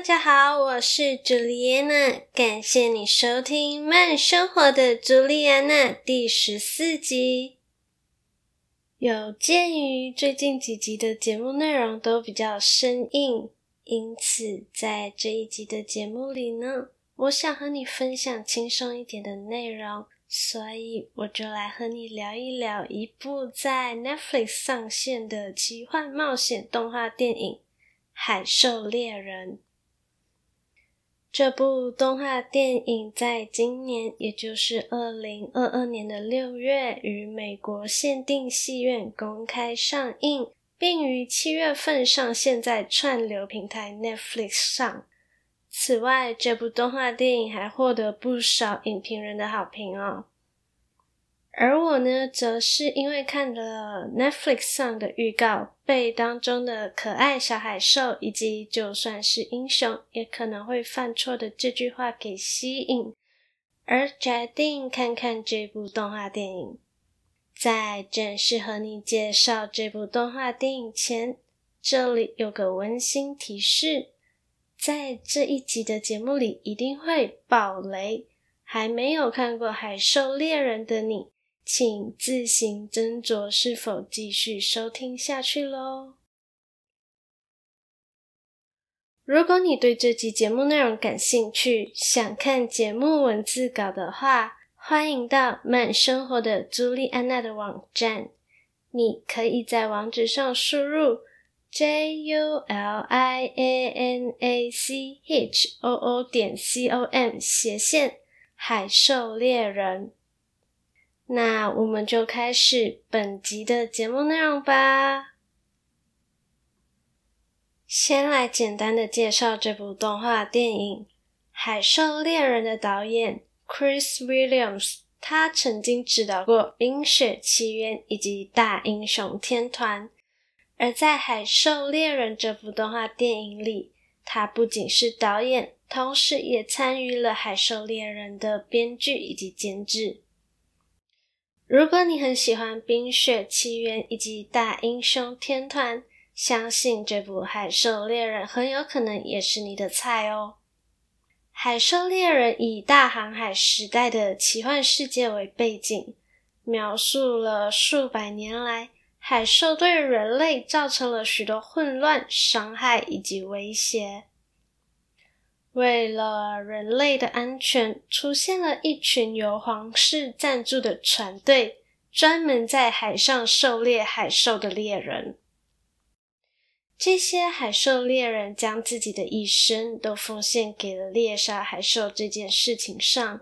大家好，我是朱莉安娜，感谢你收听《慢生活的朱莉安娜》第十四集。有鉴于最近几集的节目内容都比较生硬，因此在这一集的节目里呢，我想和你分享轻松一点的内容，所以我就来和你聊一聊一部在 Netflix 上线的奇幻冒险动画电影《海兽猎人》。这部动画电影在今年，也就是二零二二年的六月，于美国限定戏院公开上映，并于七月份上线在串流平台 Netflix 上。此外，这部动画电影还获得不少影评人的好评哦。而我呢，则是因为看了 Netflix 上的预告，被当中的可爱小海兽以及就算是英雄也可能会犯错的这句话给吸引，而决定看看这部动画电影。在正式和你介绍这部动画电影前，这里有个温馨提示：在这一集的节目里一定会爆雷，还没有看过《海兽猎人》的你。请自行斟酌是否继续收听下去喽。如果你对这集节目内容感兴趣，想看节目文字稿的话，欢迎到慢生活的朱莉安娜的网站。你可以在网址上输入 j u l i a n a c h o o 点 c o m 斜线海兽猎人。那我们就开始本集的节目内容吧。先来简单的介绍这部动画电影《海兽猎人》的导演 Chris Williams，他曾经执导过《冰雪奇缘》以及《大英雄天团》，而在《海兽猎人》这部动画电影里，他不仅是导演，同时也参与了《海兽猎人》的编剧以及监制。如果你很喜欢《冰雪奇缘》以及《大英雄天团》，相信这部《海兽猎人》很有可能也是你的菜哦。《海兽猎人》以大航海时代的奇幻世界为背景，描述了数百年来海兽对人类造成了许多混乱、伤害以及威胁。为了人类的安全，出现了一群由皇室赞助的船队，专门在海上狩猎海兽的猎人。这些海兽猎人将自己的一生都奉献给了猎杀海兽这件事情上，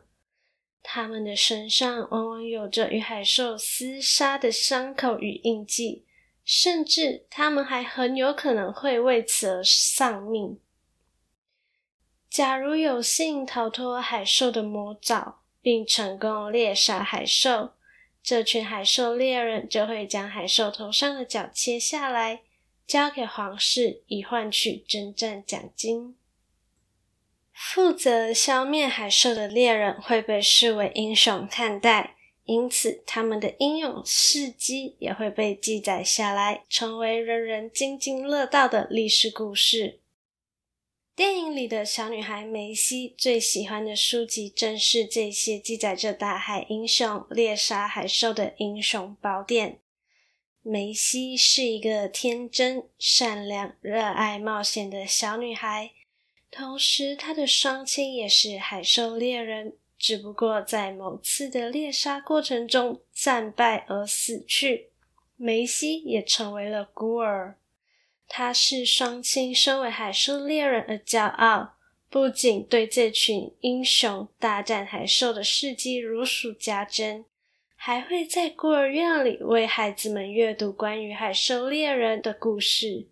他们的身上往往有着与海兽厮杀的伤口与印记，甚至他们还很有可能会为此而丧命。假如有幸逃脱海兽的魔爪，并成功猎杀海兽，这群海兽猎人就会将海兽头上的角切下来，交给皇室以换取征战奖金。负责消灭海兽的猎人会被视为英雄看待，因此他们的英勇事迹也会被记载下来，成为人人津津乐道的历史故事。电影里的小女孩梅西最喜欢的书籍，正是这些记载着大海英雄猎杀海兽的英雄宝典。梅西是一个天真、善良、热爱冒险的小女孩，同时她的双亲也是海兽猎人，只不过在某次的猎杀过程中战败而死去，梅西也成为了孤儿。他是双亲身为海兽猎人而骄傲，不仅对这群英雄大战海兽的事迹如数家珍，还会在孤儿院里为孩子们阅读关于海兽猎人的故事。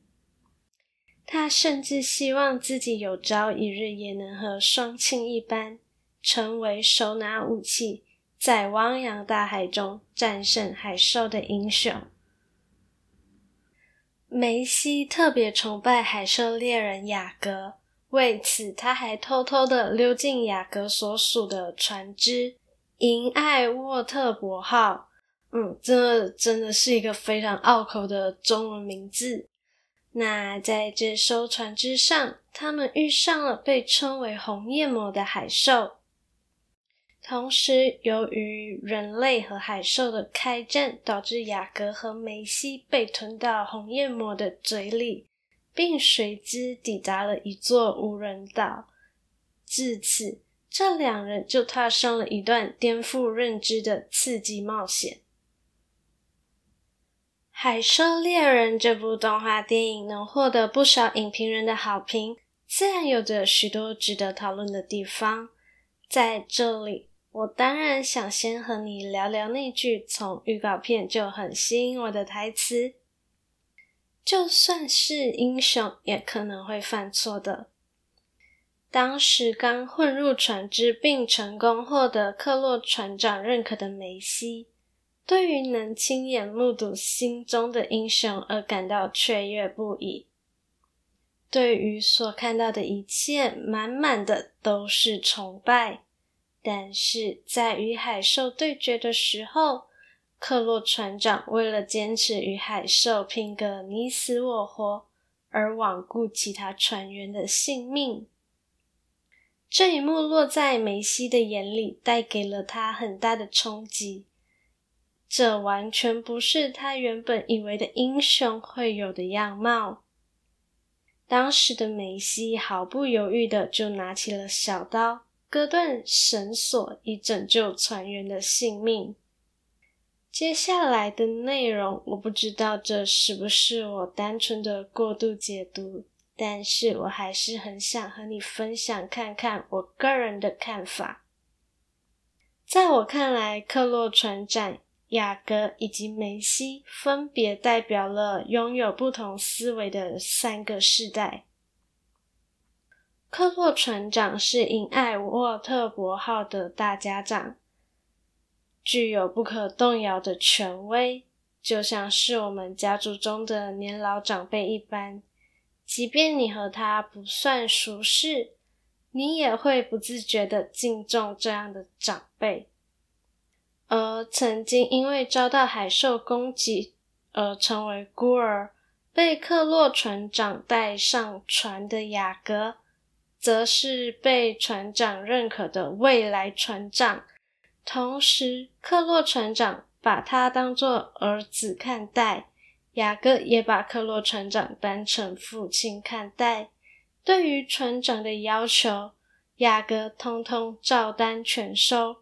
他甚至希望自己有朝一日也能和双亲一般，成为手拿武器，在汪洋大海中战胜海兽的英雄。梅西特别崇拜海兽猎人雅各，为此他还偷偷的溜进雅各所属的船只“银爱沃特伯号”。嗯，这真的是一个非常拗口的中文名字。那在这艘船只上，他们遇上了被称为红焰魔的海兽。同时，由于人类和海兽的开战，导致雅各和梅西被吞到红焰魔的嘴里，并随之抵达了一座无人岛。至此，这两人就踏上了一段颠覆认知的刺激冒险。《海兽猎人》这部动画电影能获得不少影评人的好评，自然有着许多值得讨论的地方。在这里。我当然想先和你聊聊那句从预告片就很吸引我的台词：“就算是英雄，也可能会犯错的。”当时刚混入船只并成功获得克洛船长认可的梅西，对于能亲眼目睹心中的英雄而感到雀跃不已。对于所看到的一切，满满的都是崇拜。但是在与海兽对决的时候，克洛船长为了坚持与海兽拼个你死我活，而罔顾其他船员的性命。这一幕落在梅西的眼里，带给了他很大的冲击。这完全不是他原本以为的英雄会有的样貌。当时的梅西毫不犹豫的就拿起了小刀。割断绳索，以拯救船员的性命。接下来的内容，我不知道这是不是我单纯的过度解读，但是我还是很想和你分享看看我个人的看法。在我看来，克洛船长、雅各以及梅西分别代表了拥有不同思维的三个世代。克洛船长是银爱沃特伯号的大家长，具有不可动摇的权威，就像是我们家族中的年老长辈一般。即便你和他不算熟识，你也会不自觉的敬重这样的长辈。而曾经因为遭到海兽攻击而成为孤儿，被克洛船长带上船的雅各。则是被船长认可的未来船长，同时克洛船长把他当作儿子看待，雅各也把克洛船长当成父亲看待。对于船长的要求，雅各通通照单全收。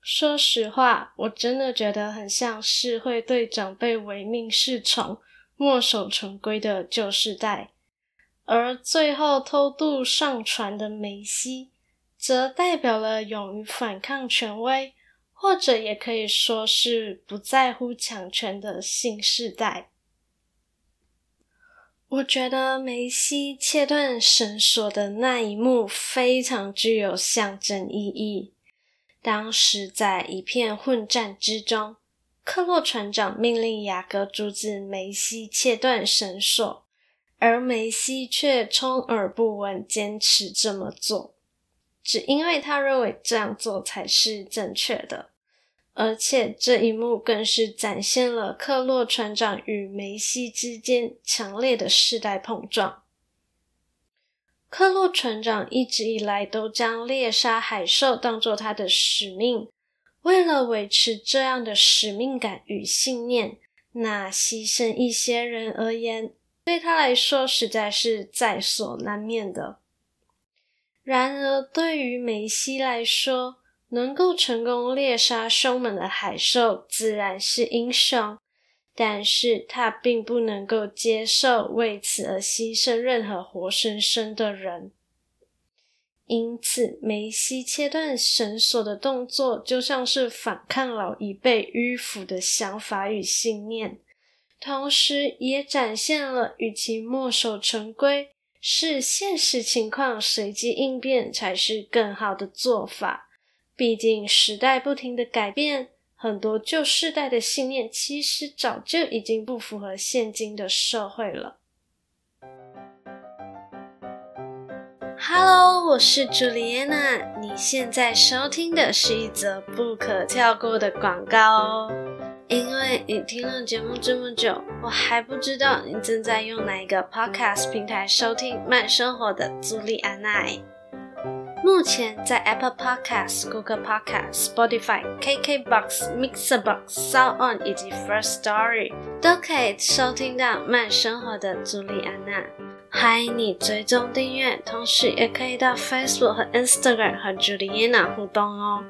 说实话，我真的觉得很像是会对长辈唯命是从、墨守成规的旧世代。而最后偷渡上船的梅西，则代表了勇于反抗权威，或者也可以说是不在乎强权的新世代。我觉得梅西切断绳索的那一幕非常具有象征意义。当时在一片混战之中，克洛船长命令雅各阻止梅西切断绳索。而梅西却充耳不闻，坚持这么做，只因为他认为这样做才是正确的。而且这一幕更是展现了克洛船长与梅西之间强烈的世代碰撞。克洛船长一直以来都将猎杀海兽当作他的使命，为了维持这样的使命感与信念，那牺牲一些人而言，对他来说，实在是在所难免的。然而，对于梅西来说，能够成功猎杀凶猛的海兽，自然是英雄。但是他并不能够接受为此而牺牲任何活生生的人。因此，梅西切断绳索的动作，就像是反抗老一辈迂腐的想法与信念。同时，也展现了与其墨守成规，视现实情况随机应变才是更好的做法，毕竟时代不停的改变，很多旧世代的信念其实早就已经不符合现今的社会了。Hello，我是朱莉安娜，你现在收听的是一则不可跳过的广告哦。因为你听了节目这么久，我还不知道你正在用哪一个 Podcast 平台收听慢生活的朱莉安娜。目前在 Apple Podcast、Google Podcast、Spotify、KKBox、Mixbox、SoundOn 以及 First Story 都可以收听到慢生活的朱莉安娜。欢迎你追踪订阅，同时也可以到 Facebook 和 Instagram 和 Juliana 互动哦。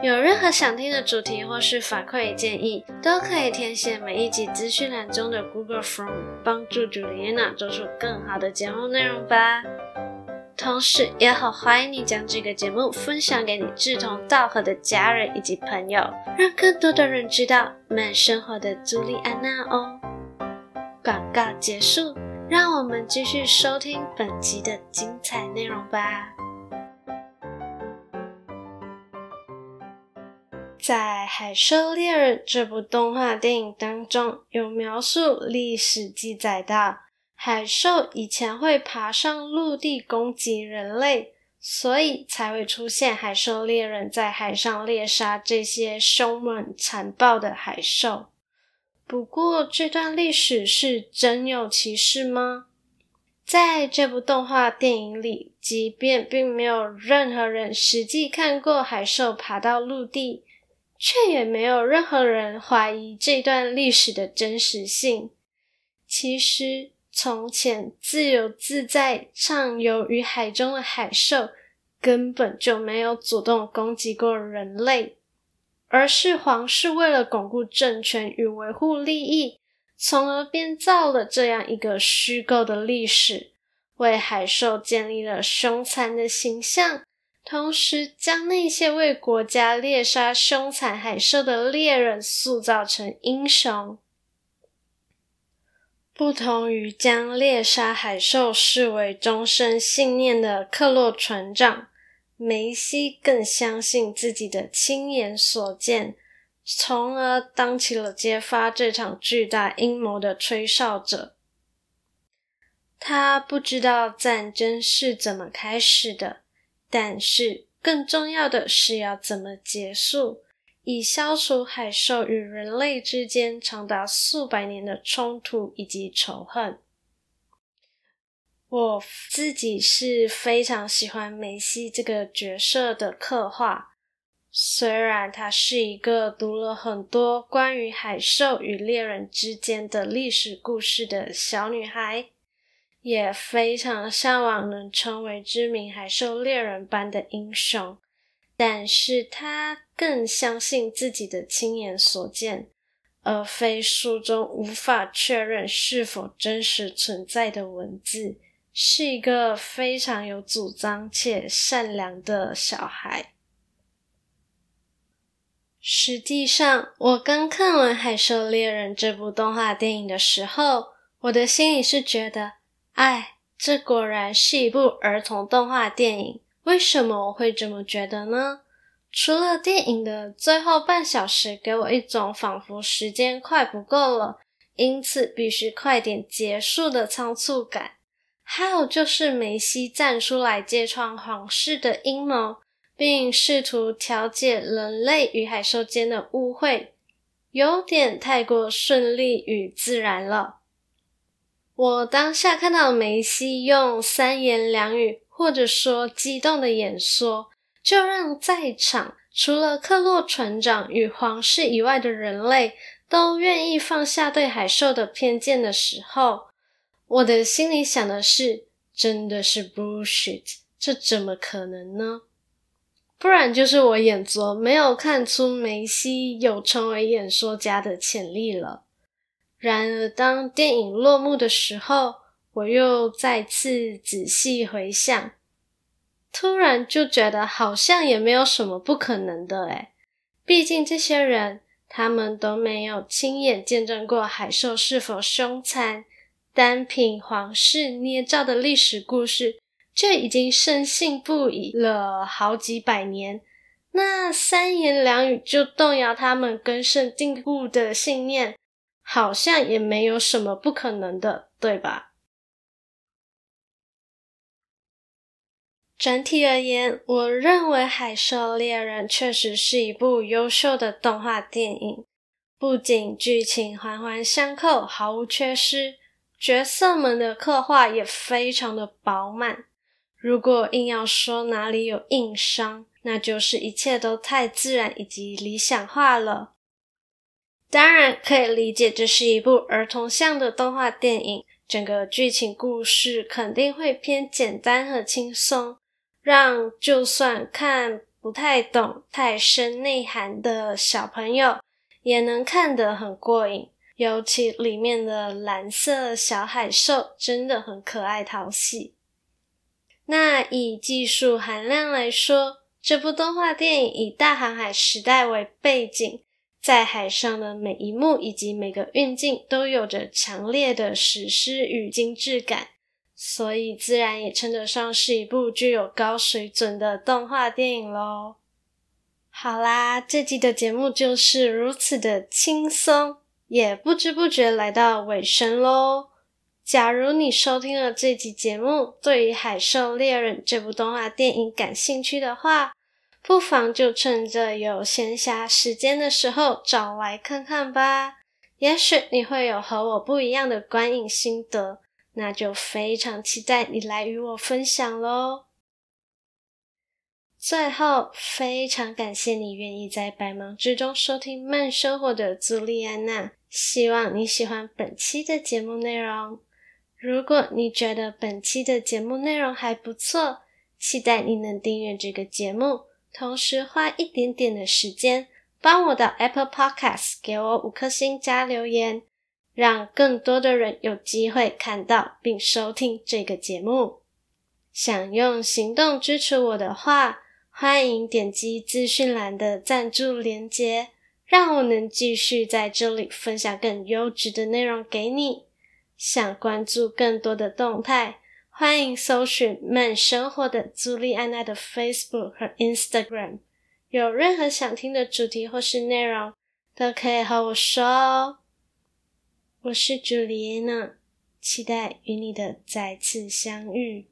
有任何想听的主题或是反馈建议，都可以填写每一集资讯栏中的 Google Form，帮助 Juliana 做出更好的节目内容吧。同时，也好欢迎你将这个节目分享给你志同道合的家人以及朋友，让更多的人知道慢生活的朱莉安娜哦。广告结束，让我们继续收听本集的精彩内容吧。在《海兽猎人》这部动画电影当中，有描述历史记载到，海兽以前会爬上陆地攻击人类，所以才会出现海兽猎人在海上猎杀这些凶猛残暴的海兽。不过，这段历史是真有其事吗？在这部动画电影里，即便并没有任何人实际看过海兽爬到陆地。却也没有任何人怀疑这段历史的真实性。其实，从前自由自在畅游于海中的海兽，根本就没有主动攻击过人类，而是皇室为了巩固政权与维护利益，从而编造了这样一个虚构的历史，为海兽建立了凶残的形象。同时，将那些为国家猎杀凶残海兽的猎人塑造成英雄。不同于将猎杀海兽视为终身信念的克洛船长，梅西更相信自己的亲眼所见，从而当起了揭发这场巨大阴谋的吹哨者。他不知道战争是怎么开始的。但是，更重要的是要怎么结束，以消除海兽与人类之间长达数百年的冲突以及仇恨。我自己是非常喜欢梅西这个角色的刻画，虽然她是一个读了很多关于海兽与猎人之间的历史故事的小女孩。也非常向往能成为知名海兽猎人般的英雄，但是他更相信自己的亲眼所见，而非书中无法确认是否真实存在的文字，是一个非常有主张且善良的小孩。实际上，我刚看完《海兽猎人》这部动画电影的时候，我的心里是觉得。哎，这果然是一部儿童动画电影。为什么我会这么觉得呢？除了电影的最后半小时给我一种仿佛时间快不够了，因此必须快点结束的仓促感，还有就是梅西站出来揭穿皇室的阴谋，并试图调解人类与海兽间的误会，有点太过顺利与自然了。我当下看到梅西用三言两语，或者说激动的演说，就让在场除了克洛船长与皇室以外的人类都愿意放下对海兽的偏见的时候，我的心里想的是：真的是 bullshit，这怎么可能呢？不然就是我眼拙，没有看出梅西有成为演说家的潜力了。然而，当电影落幕的时候，我又再次仔细回想，突然就觉得好像也没有什么不可能的诶。毕竟这些人，他们都没有亲眼见证过海兽是否凶残，单凭皇室捏造的历史故事，就已经深信不疑了好几百年。那三言两语就动摇他们根深蒂固的信念，好像也没有什么不可能的，对吧？整体而言，我认为《海兽猎人》确实是一部优秀的动画电影，不仅剧情环环相扣，毫无缺失，角色们的刻画也非常的饱满。如果硬要说哪里有硬伤，那就是一切都太自然以及理想化了。当然可以理解，这是一部儿童向的动画电影，整个剧情故事肯定会偏简单和轻松，让就算看不太懂太深内涵的小朋友也能看得很过瘾。尤其里面的蓝色小海兽真的很可爱讨喜。那以技术含量来说，这部动画电影以大航海时代为背景，在海上的每一幕以及每个运镜都有着强烈的史诗与精致感，所以自然也称得上是一部具有高水准的动画电影喽。好啦，这集的节目就是如此的轻松，也不知不觉来到尾声喽。假如你收听了这集节目，对于《海兽猎人》这部动画电影感兴趣的话，不妨就趁着有闲暇时间的时候找来看看吧。也许你会有和我不一样的观影心得，那就非常期待你来与我分享喽。最后，非常感谢你愿意在百忙之中收听慢生活的朱莉安娜，希望你喜欢本期的节目内容。如果你觉得本期的节目内容还不错，期待你能订阅这个节目，同时花一点点的时间帮我到 Apple Podcast 给我五颗星加留言，让更多的人有机会看到并收听这个节目。想用行动支持我的话，欢迎点击资讯栏的赞助连接，让我能继续在这里分享更优质的内容给你。想关注更多的动态，欢迎搜寻慢生活的朱莉安娜的 Facebook 和 Instagram。有任何想听的主题或是内容，都可以和我说哦。我是朱莉安娜，期待与你的再次相遇。